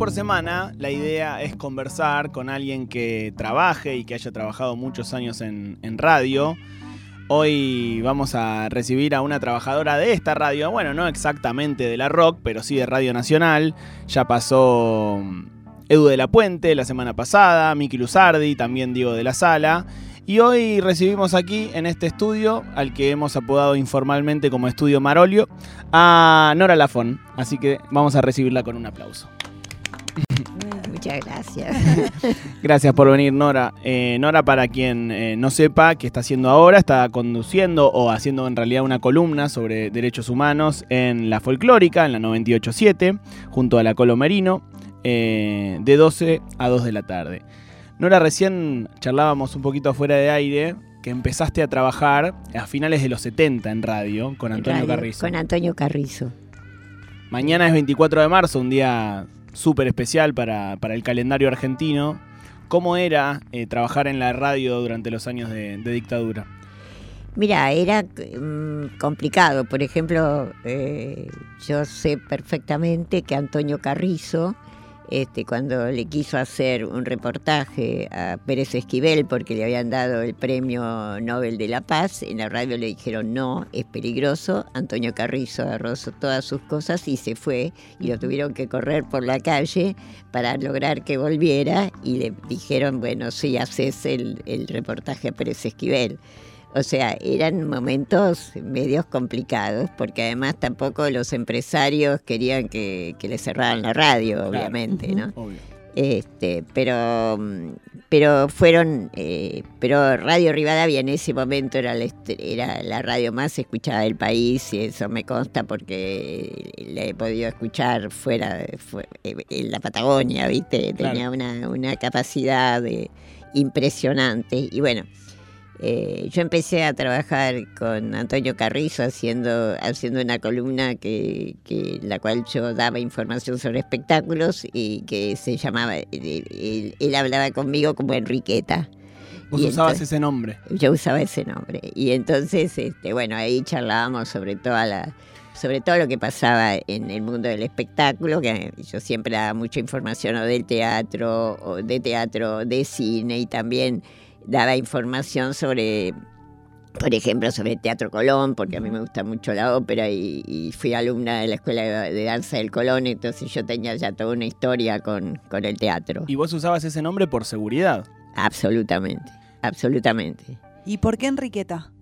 por semana la idea es conversar con alguien que trabaje y que haya trabajado muchos años en, radio. Hoy vamos a recibir a una trabajadora de esta radio, bueno, no exactamente de la rock, pero sí de Radio Nacional. Ya pasó mm, Edu de la Puente la semana pasada, Miki Luzardi, también Diego de la Sala. Y hoy recibimos aquí en este estudio, al que hemos apodado informalmente como Estudio Marolio, a Nora Lafón. Así que vamos a recibirla con un aplauso. Muchas gracias. Gracias por venir, Nora. Eh, Nora, para quien eh, no sepa qué está haciendo ahora, está conduciendo o haciendo en realidad una columna sobre derechos humanos en la folclórica, en la 98.7, junto a la Colo Merino, eh, de 12 a 2 de la tarde. Nora, recién charlábamos un poquito afuera de aire que empezaste a trabajar a finales de los 70 en radio con Antonio Radio, Carrizo. Con Antonio Carrizo. Mañana es 24 de marzo, un día súper especial para, para el calendario argentino. ¿Cómo era eh, trabajar en la radio durante los años de, dictadura? Mira, era mm, complicado. Por ejemplo, eh, yo sé perfectamente que Antonio Carrizo, este, cuando le quiso hacer un reportaje a Pérez Esquivel porque le habían dado el premio Nobel de la Paz, en la radio le dijeron no, es peligroso. Antonio Carrizo agarró todas sus cosas y se fue y lo tuvieron que correr por la calle para lograr que volviera y le dijeron, bueno, sí, haces el, el reportaje a Pérez Esquivel. O sea, eran momentos medios complicados, porque además tampoco los empresarios querían que, que le cerraran la radio, obviamente, ¿no? Obvio. Este, pero, pero fueron, eh, pero Radio Rivadavia en ese momento era la, era la radio más escuchada del país y eso me consta porque la he podido escuchar fuera, de- fue- eh, en la Patagonia, ¿viste? Claro. Tenía una, una capacidad de- impresionante y bueno. Eh, yo empecé a trabajar con Antonio Carrizo haciendo, haciendo una columna que, que la cual yo daba información sobre espectáculos y que se llamaba, eh, él, él hablaba conmigo como Enriqueta. Vos Y usabas entonces- ese nombre. Yo usaba ese nombre. Y entonces, este, bueno, ahí charlábamos sobre toda la sobre todo lo que pasaba en el mundo del espectáculo, que yo siempre daba mucha información o del teatro, o de teatro, de cine, y también daba información sobre, por ejemplo, sobre el Teatro Colón, porque a mí me gusta mucho la ópera y, y fui alumna de la Escuela de, de Danza del Colón, entonces yo tenía ya toda una historia con, con el teatro. Y vos usabas ese nombre por seguridad. Absolutamente, absolutamente. ¿Y por qué Enriqueta?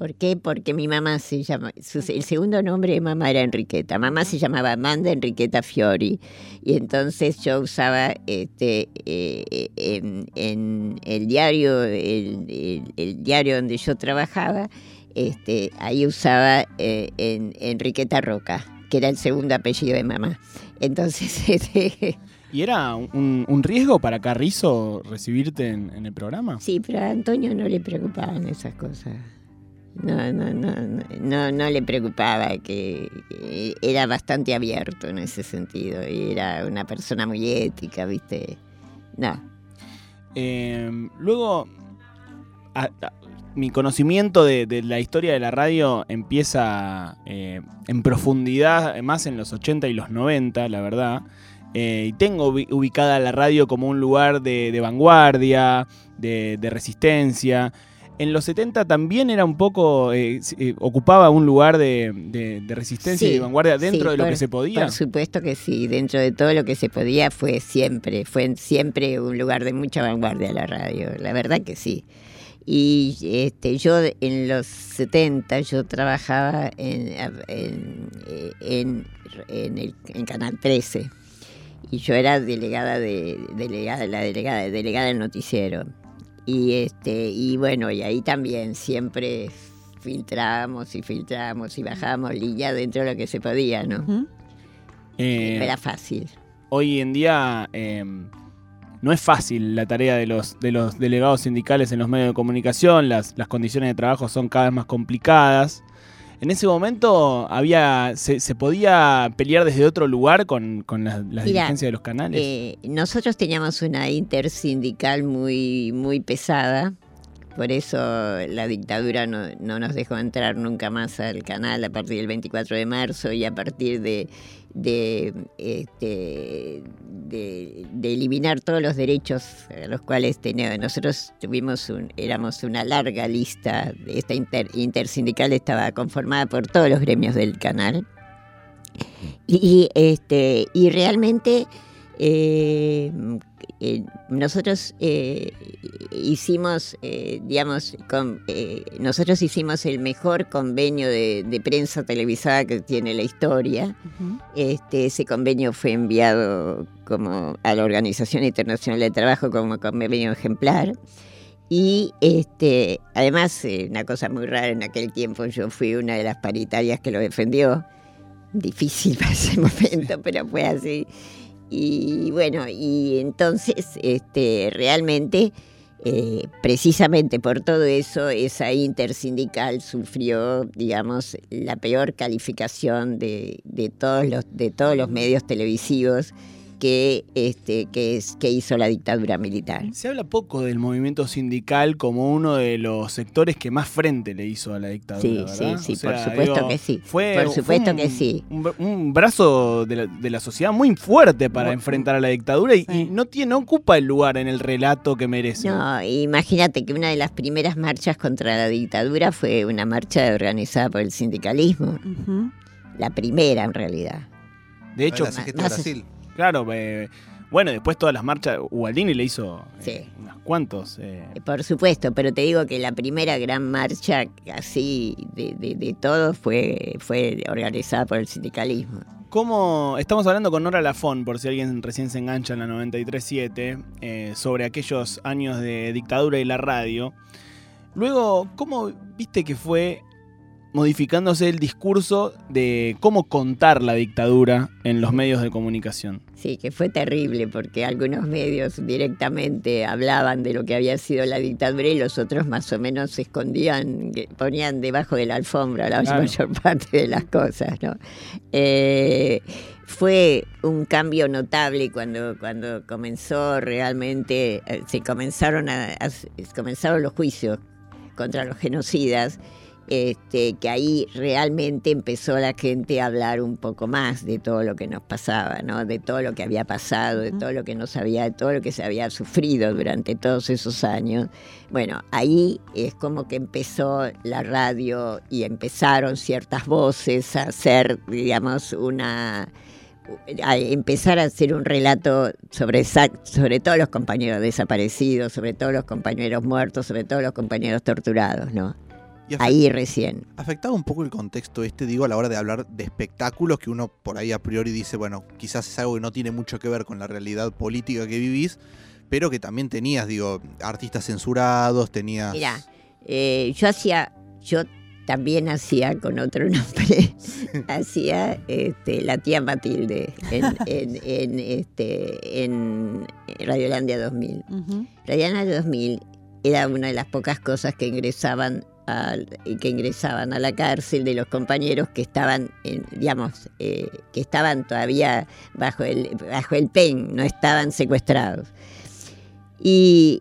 ¿Por qué? Porque mi mamá se llama, su- el segundo nombre de mamá era Enriqueta. Mamá se llamaba Amanda Enriqueta Fiori. Y entonces yo usaba este eh, en, en el diario, el, el- el diario donde yo trabajaba, este, ahí usaba eh, en, Enriqueta Roca, que era el segundo apellido de mamá. Entonces, este, ¿Y era un, un riesgo para Carrizo recibirte en, en el programa? Sí, pero a Antonio no le preocupaban esas cosas. No, no, no, no, no, le preocupaba que era bastante abierto en ese sentido y era una persona muy ética, ¿viste? No. Eh, luego, mi conocimiento de, la historia de la radio empieza eh, en profundidad, más en los 80 y los 90, la verdad. Eh, y tengo ubi- ubicada la radio como un lugar de, vanguardia, de resistencia. En los 70 también era un poco, eh, eh, ocupaba un lugar de, de- de resistencia y de vanguardia dentro sí, de lo por- que se podía. Por supuesto que sí, dentro de todo lo que se podía fue siempre, fue siempre un lugar de mucha vanguardia la radio, la verdad que sí. Y este, yo en los 70 yo trabajaba en, en, en- en el, en Canal 13 y yo era delegada de delegada la delegada delegada del noticiero y este y bueno y ahí también siempre filtrábamos y filtrábamos y bajábamos línea dentro de lo que se podía no. Eh, era fácil hoy en día eh, no es fácil la tarea de los, de los delegados sindicales en los medios de comunicación, las, las condiciones de trabajo son cada vez más complicadas. En ese momento había se, se podía pelear desde otro lugar con, con las, Mira, dirigencias de los canales. Eh, nosotros teníamos una intersindical muy, muy pesada, por eso la dictadura no, no nos dejó entrar nunca más al canal a partir del 24 de marzo y a partir este, de, de eliminar todos los derechos a los cuales tenía. Nosotros tuvimos un, éramos una larga lista, esta inter- intersindical estaba conformada por todos los gremios del canal. Y, este, y realmente eh, eh, nosotros eh, hicimos, eh, digamos, con- nosotros hicimos el mejor convenio de, de prensa televisada que tiene la historia. Este, ese convenio fue enviado como a la Organización Internacional de Trabajo como convenio ejemplar. Y este, además, una cosa muy rara en aquel tiempo, yo fui una de las paritarias que lo defendió. Difícil para ese momento, pero fue así. Y bueno, y entonces este, realmente, eh, precisamente por todo eso, esa intersindical sufrió, digamos, la peor calificación de, de todos, los, de todos los medios televisivos que, este, que, es, que hizo la dictadura militar. Se habla poco del movimiento sindical como uno de los sectores que más frente le hizo a la dictadura. Sí, ¿verdad? sí, sí, O por sea, supuesto digo, que sí. Fue, Por fue supuesto un- que sí. Un, bra- un brazo de la, de la sociedad muy fuerte para enfrentar a la dictadura y, Sí. y no, tiene, no ocupa el lugar en el relato que merece. No, imagínate que una de las primeras marchas contra la dictadura fue una marcha organizada por el sindicalismo. La primera, en realidad. De hecho, la CGT más- Brasil. Claro, eh, bueno, después todas las marchas, Ubaldini le hizo eh, Sí. unos cuantos. eh, Por supuesto, pero te digo que la primera gran marcha así de, de, de todo fue, fue organizada por el sindicalismo. ¿Cómo? Estamos hablando con Nora Lafón, por si alguien recién se engancha en la 93.7, eh, sobre aquellos años de dictadura y la radio. Luego, ¿cómo viste que fue modificándose el discurso de cómo contar la dictadura en los medios de comunicación? Sí, que fue terrible porque algunos medios directamente hablaban de lo que había sido la dictadura y los otros más o menos se escondían, ponían debajo de la alfombra la Claro. mayor parte de las cosas, ¿no? Eh, fue un cambio notable cuando, cuando comenzó realmente, eh, se comenzaron, a, a- comenzaron los juicios contra los genocidas este, que ahí realmente empezó la gente a hablar un poco más de todo lo que nos pasaba, ¿no? De todo lo que había pasado, de todo lo que nos había, de todo lo que se había sufrido durante todos esos años. Bueno, ahí es como que empezó la radio y empezaron ciertas voces a hacer, digamos, una a empezar a hacer un relato sobre, sobre todos los compañeros desaparecidos, sobre todos los compañeros muertos, sobre todos los compañeros torturados, ¿no? Ahí recién. afectaba un poco el contexto este, digo, a la hora de hablar de espectáculos que uno por ahí a priori dice, bueno, quizás es algo que no tiene mucho que ver con la realidad política que vivís, pero que también tenías, digo, artistas censurados, tenías... Mira, eh, yo hacía, yo también hacía con otro nombre, hacía este, la tía Matilde en, en, en, este, en Radiolandia 2000. Ujú. Radiolandia 2000 era una de las pocas cosas que ingresaban al- que ingresaban a la cárcel de los compañeros que estaban, digamos, eh, que estaban todavía bajo el, bajo el PEN, no estaban secuestrados. Y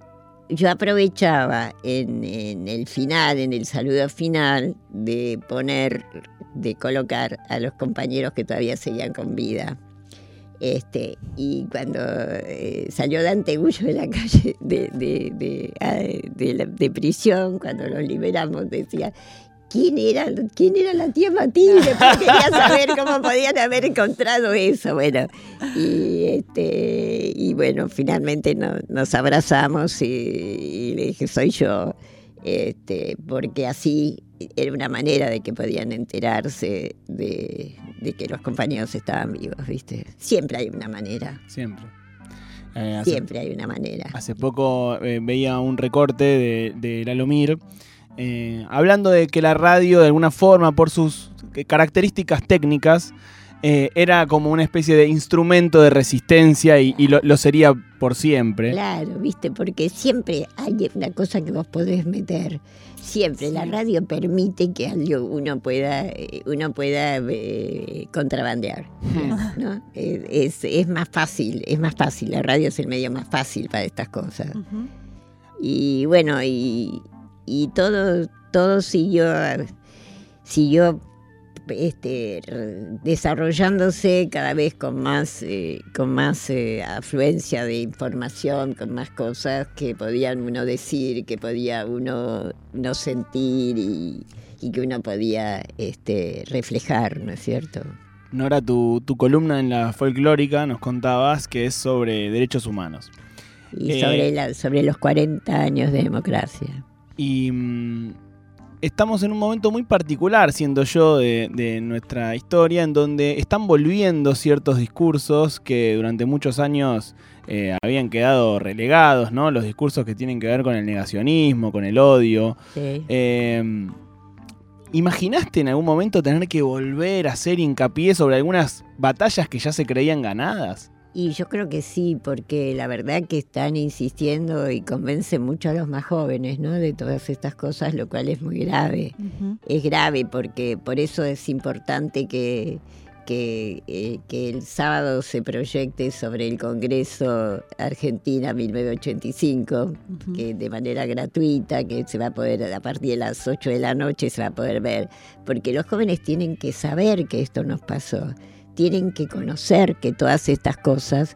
yo aprovechaba en, en el final, en el saludo final, de poner, de colocar a los compañeros que todavía seguían con vida. Este, y cuando eh, salió Dante Gullo de la calle de, de, de, ah, prisión, cuando los liberamos, decía, ¿quién era, quién era la tía Matilde? Porque quería saber cómo podían haber encontrado eso. Bueno, y, este, y bueno, finalmente no- nos abrazamos y, y le dije, soy yo. Este, porque así era una manera de que podían enterarse de, de que los compañeros estaban vivos, ¿viste? Siempre hay una manera, Siempre. Eh, hace, siempre hay una manera. hace poco eh, veía un recorte de, de Lalomir eh, hablando de que la radio, de alguna forma, por sus características técnicas, eh, era como una especie de instrumento de resistencia y, y lo, lo sería por siempre. Claro, ¿viste? Porque siempre hay una cosa que vos podés meter. Siempre la radio permite que algo uno pueda, eh, uno pueda eh, contrabandear. ¿no? Eh, Es, es más fácil, es más fácil. La radio es el medio más fácil para estas cosas. Y bueno, y, y todo, todo siguió, siguió este, desarrollándose cada vez con más, eh, con más eh, afluencia de información, con más cosas que podían uno decir, que podía uno no sentir y, que uno podía este, reflejar, ¿no es cierto? Nora, tu, tu columna en la folclórica nos contabas que es sobre derechos humanos. Y sobre, la, sobre los 40 años de democracia. Y mm, estamos en un momento muy particular, siendo yo, de, nuestra historia, en donde están volviendo ciertos discursos que durante muchos años eh, habían quedado relegados, ¿no? Los discursos que tienen que ver con el negacionismo, con el odio. Em, ¿Imaginaste en algún momento tener que volver a hacer hincapié sobre algunas batallas que ya se creían ganadas? Y yo creo que sí, porque la verdad que están insistiendo y convencen mucho a los más jóvenes, ¿no? De todas estas cosas, lo cual es muy grave. Es grave porque por eso es importante que, que, eh, que, el sábado se proyecte sobre el Congreso Argentina 1985, que de manera gratuita, que se va a poder, a partir de las 8 de la noche se va a poder ver, porque los jóvenes tienen que saber que esto nos pasó tienen que conocer que todas estas cosas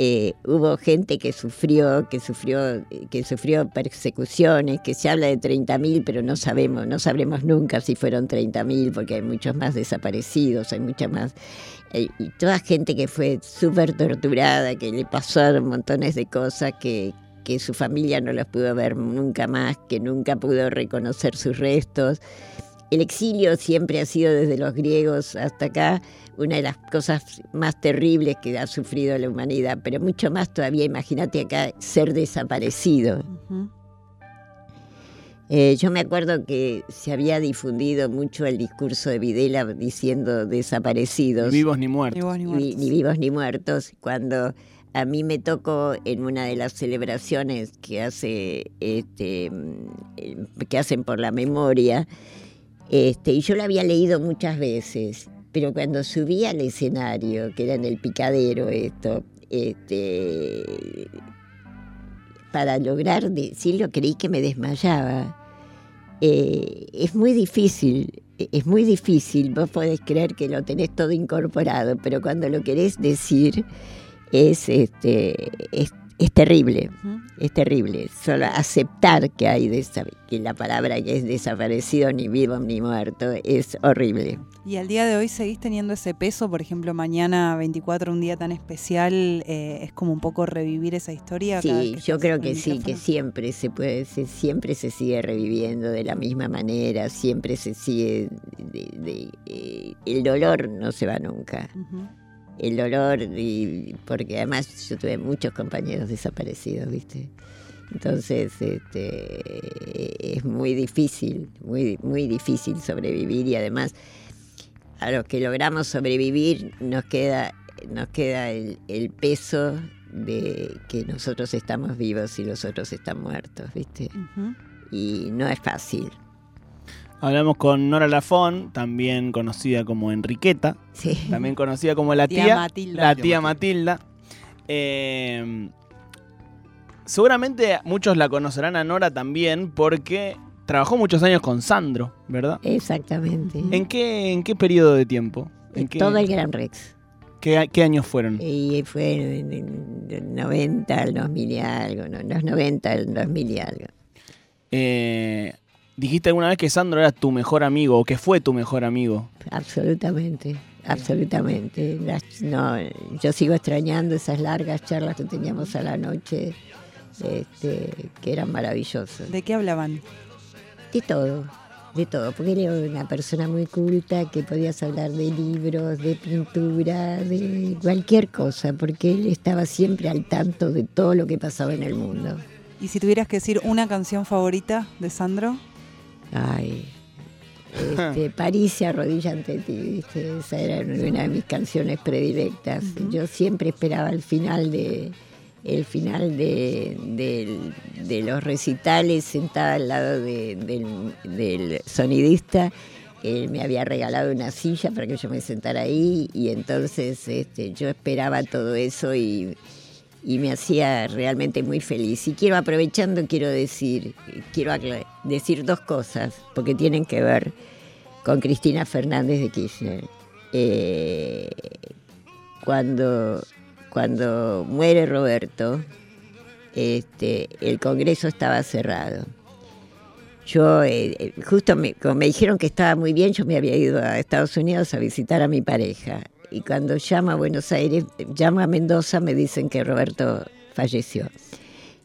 eh, hubo gente que sufrió, que sufrió, que sufrió persecuciones, que se habla de 30.000, pero no sabemos, no sabremos nunca si fueron 30.000, porque hay muchos más desaparecidos, hay mucha más, eh, y toda gente que fue súper torturada, que le pasaron montones de cosas, que, que su familia no los pudo ver nunca más, que nunca pudo reconocer sus restos. El exilio siempre ha sido desde los griegos hasta acá una de las cosas más terribles que ha sufrido la humanidad, pero mucho más todavía, imagínate acá, ser desaparecido. Eh, yo me acuerdo que se había difundido mucho el discurso de Videla diciendo desaparecidos. Ni vivos ni muertos. Ni, vivos ni muertos. Cuando a mí me tocó en una de las celebraciones que hace este mm, que hacen por la memoria, este, y yo lo había leído muchas veces pero cuando subí al escenario, que era en el picadero esto, este, para lograr decirlo creí que me desmayaba. Eh, es muy difícil, es muy difícil, vos podés creer que lo tenés todo incorporado, pero cuando lo querés decir es, este, es es terrible, es terrible. Solo aceptar que hay que la palabra que es desaparecido, ni vivo ni muerto, es horrible. Y al día de hoy seguís teniendo ese peso, por ejemplo, mañana 24, un día tan especial, eh, es como un poco revivir esa historia. Sí, yo creo que sí, que siempre se puede, siempre se sigue reviviendo de la misma manera, siempre se sigue, eh, el dolor no se va nunca el dolor, y porque además yo tuve muchos compañeros desaparecidos, ¿viste? Entonces este, es muy difícil, muy, muy difícil sobrevivir y además a los que logramos sobrevivir nos queda, nos queda el, peso de que nosotros estamos vivos y los otros están muertos, ¿viste? Y no es fácil. Hablamos con Nora Lafón, también conocida como Enriqueta, también conocida como la tía, Matilda. La tía Matilda. Eh, seguramente muchos la conocerán a Nora también porque trabajó muchos años con Sandro, ¿verdad? Exactamente. ¿En qué, en qué periodo de tiempo? ¿En Todo el Gran Rex. ¿Qué, años fueron? Y fue en, el 90 al 2000 y algo, ¿no? los 90 al 2000 y algo. Eh, ¿Dijiste alguna vez que Sandro era tu mejor amigo o que fue tu mejor amigo? Absolutamente, absolutamente. no, yo sigo extrañando esas largas charlas que teníamos a la noche, este, que eran maravillosas. ¿De qué hablaban? De todo, de todo, porque era una persona muy culta que podías hablar de libros, de pintura, de cualquier cosa, porque él estaba siempre al tanto de todo lo que pasaba en el mundo. ¿Y si tuvieras que decir una canción favorita de Sandro? Ay, este, París se arrodilla ante ti, esa era una de mis canciones predilectas. Yo siempre esperaba el final de el final de, los recitales sentada al lado del, sonidista. Él me había regalado una silla para que yo me sentara ahí y entonces este, yo esperaba todo eso y, y me hacía realmente muy feliz. Y quiero, aprovechando, quiero decir, quiero decir dos cosas, porque tienen que ver con Cristina Fernández de Kirchner. Eh, cuando, cuando muere Roberto, este, el Congreso estaba cerrado. Yo, eh, eh, justo me, como me dijeron que estaba muy bien, yo me había ido a Estados Unidos a visitar a mi pareja. Y cuando llamo a Buenos Aires, llamo a Mendoza, me dicen que Roberto falleció.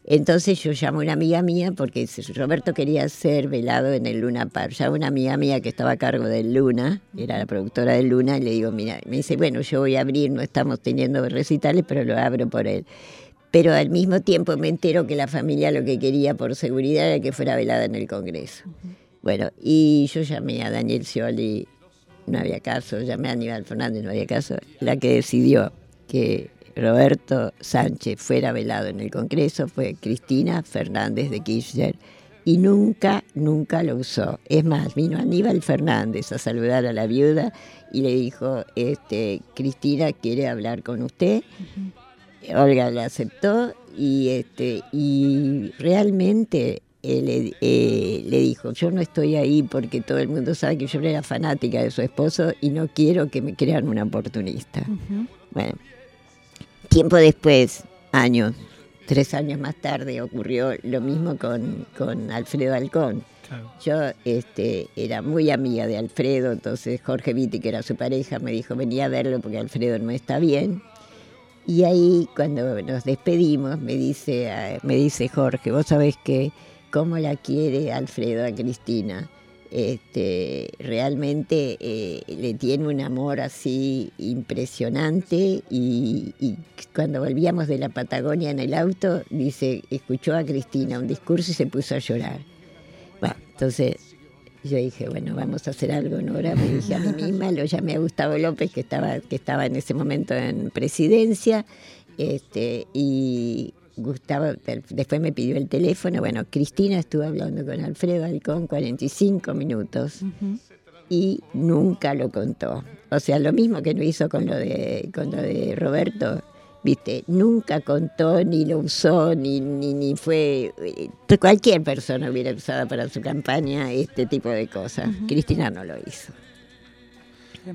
Entonces yo llamo a una amiga mía porque Roberto quería ser velado en el Luna Park. Llamo a una amiga mía que estaba a cargo del Luna, era la productora del Luna, y le digo, mira, me dice, bueno, yo voy a abrir, no estamos teniendo recitales, pero lo abro por él. Pero al mismo tiempo me entero que la familia lo que quería por seguridad era que fuera velada en el Congreso. Bueno, y yo llamé a Daniel Scioli, no había caso, llamé a Aníbal Fernández, no había caso. La que decidió que Roberto Sánchez fuera velado en el Congreso fue Cristina Fernández de Kirchner y nunca, nunca lo usó. Es más, vino Aníbal Fernández a saludar a la viuda y le dijo, este, Cristina quiere hablar con usted. Olga le aceptó y, este, y realmente eh, le, dijo, yo no estoy ahí porque todo el mundo sabe que yo era fanática de su esposo y no quiero que me crean una oportunista. Bueno, Tiempo después, años, tres años más tarde, ocurrió lo mismo con, con Alfredo Alcón. Yo este, era muy amiga de Alfredo, entonces Jorge Vitti, que era su pareja, me dijo, venía a verlo porque Alfredo no está bien. Y ahí cuando nos despedimos me dice, ah, me dice Jorge, vos sabés que cómo la quiere Alfredo a Cristina este, realmente eh, le tiene un amor así impresionante y, cuando volvíamos de la Patagonia en el auto, dice, escuchó a Cristina un discurso y se puso a llorar. Bueno, entonces yo dije, bueno, vamos a hacer algo, Nora, me dije a mí misma, lo llamé a Gustavo López, que estaba, que estaba en ese momento en presidencia, este, y Gustavo después me pidió el teléfono. Bueno, Cristina estuvo hablando con Alfredo Alcón 45 minutos y nunca lo contó. O sea, lo mismo que no hizo con lo de, con lo de Roberto. Viste, nunca contó, ni lo usó, ni, ni, ni fue. Eh, cualquier persona hubiera usado para su campaña este tipo de cosas. Cristina no lo hizo.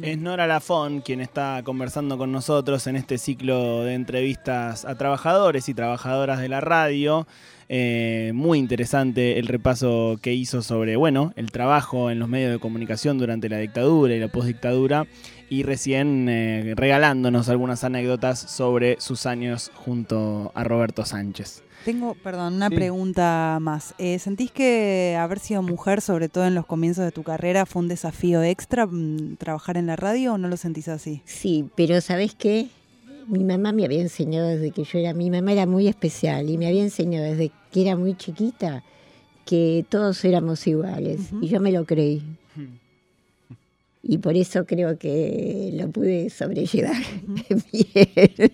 Es Nora Lafón quien está conversando con nosotros en este ciclo de entrevistas a trabajadores y trabajadoras de la radio. Eh, muy interesante el repaso que hizo sobre, bueno, el trabajo en los medios de comunicación durante la dictadura y la postdictadura y recién eh, regalándonos algunas anécdotas sobre sus años junto a Roberto Sánchez. Tengo, perdón, una pregunta más. Eh, ¿Sentís que haber sido mujer, sobre todo en los comienzos de tu carrera, fue un desafío extra mm, trabajar en la radio o no lo sentís así? Sí, pero ¿sabés qué? Mi mamá me había enseñado desde que yo era, mi mamá era muy especial y me había enseñado desde que era muy chiquita que todos éramos iguales y yo me lo creí y por eso creo que lo pude sobrellevar bien.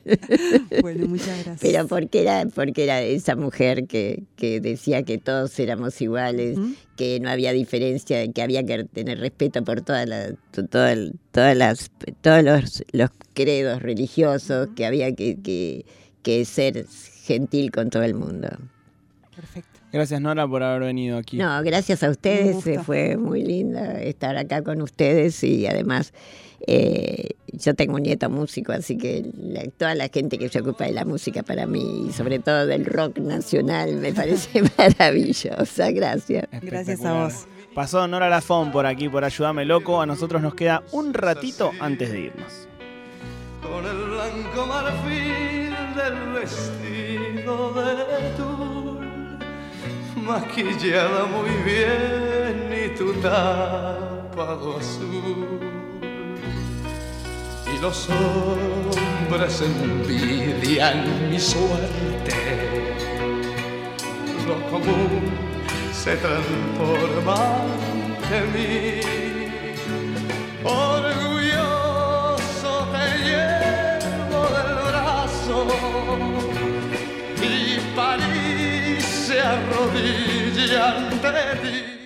Bueno, muchas gracias. Pero porque era, porque era esa mujer que, que decía que todos éramos iguales, que no había diferencia, que había que tener respeto por todas las, todas las, todos los, los credos religiosos, que había que, que, que ser gentil con todo el mundo. Perfecto. Gracias Nora por haber venido aquí. No, gracias a ustedes, fue muy linda estar acá con ustedes y además eh, yo tengo un nieto músico, así que toda la gente que se ocupa de la música para mí y sobre todo del rock nacional me parece maravillosa. Gracias. Gracias a vos. Pasó Nora Lafón por aquí por Ayúdame Loco. A nosotros nos queda un ratito antes de irnos. Con el blanco marfil del vestido de tu maquillada muy bien y tu tapado azul. Y los hombres envidian mi suerte. Lo común se transforma en mí. Orgulloso arrodilla ante ti.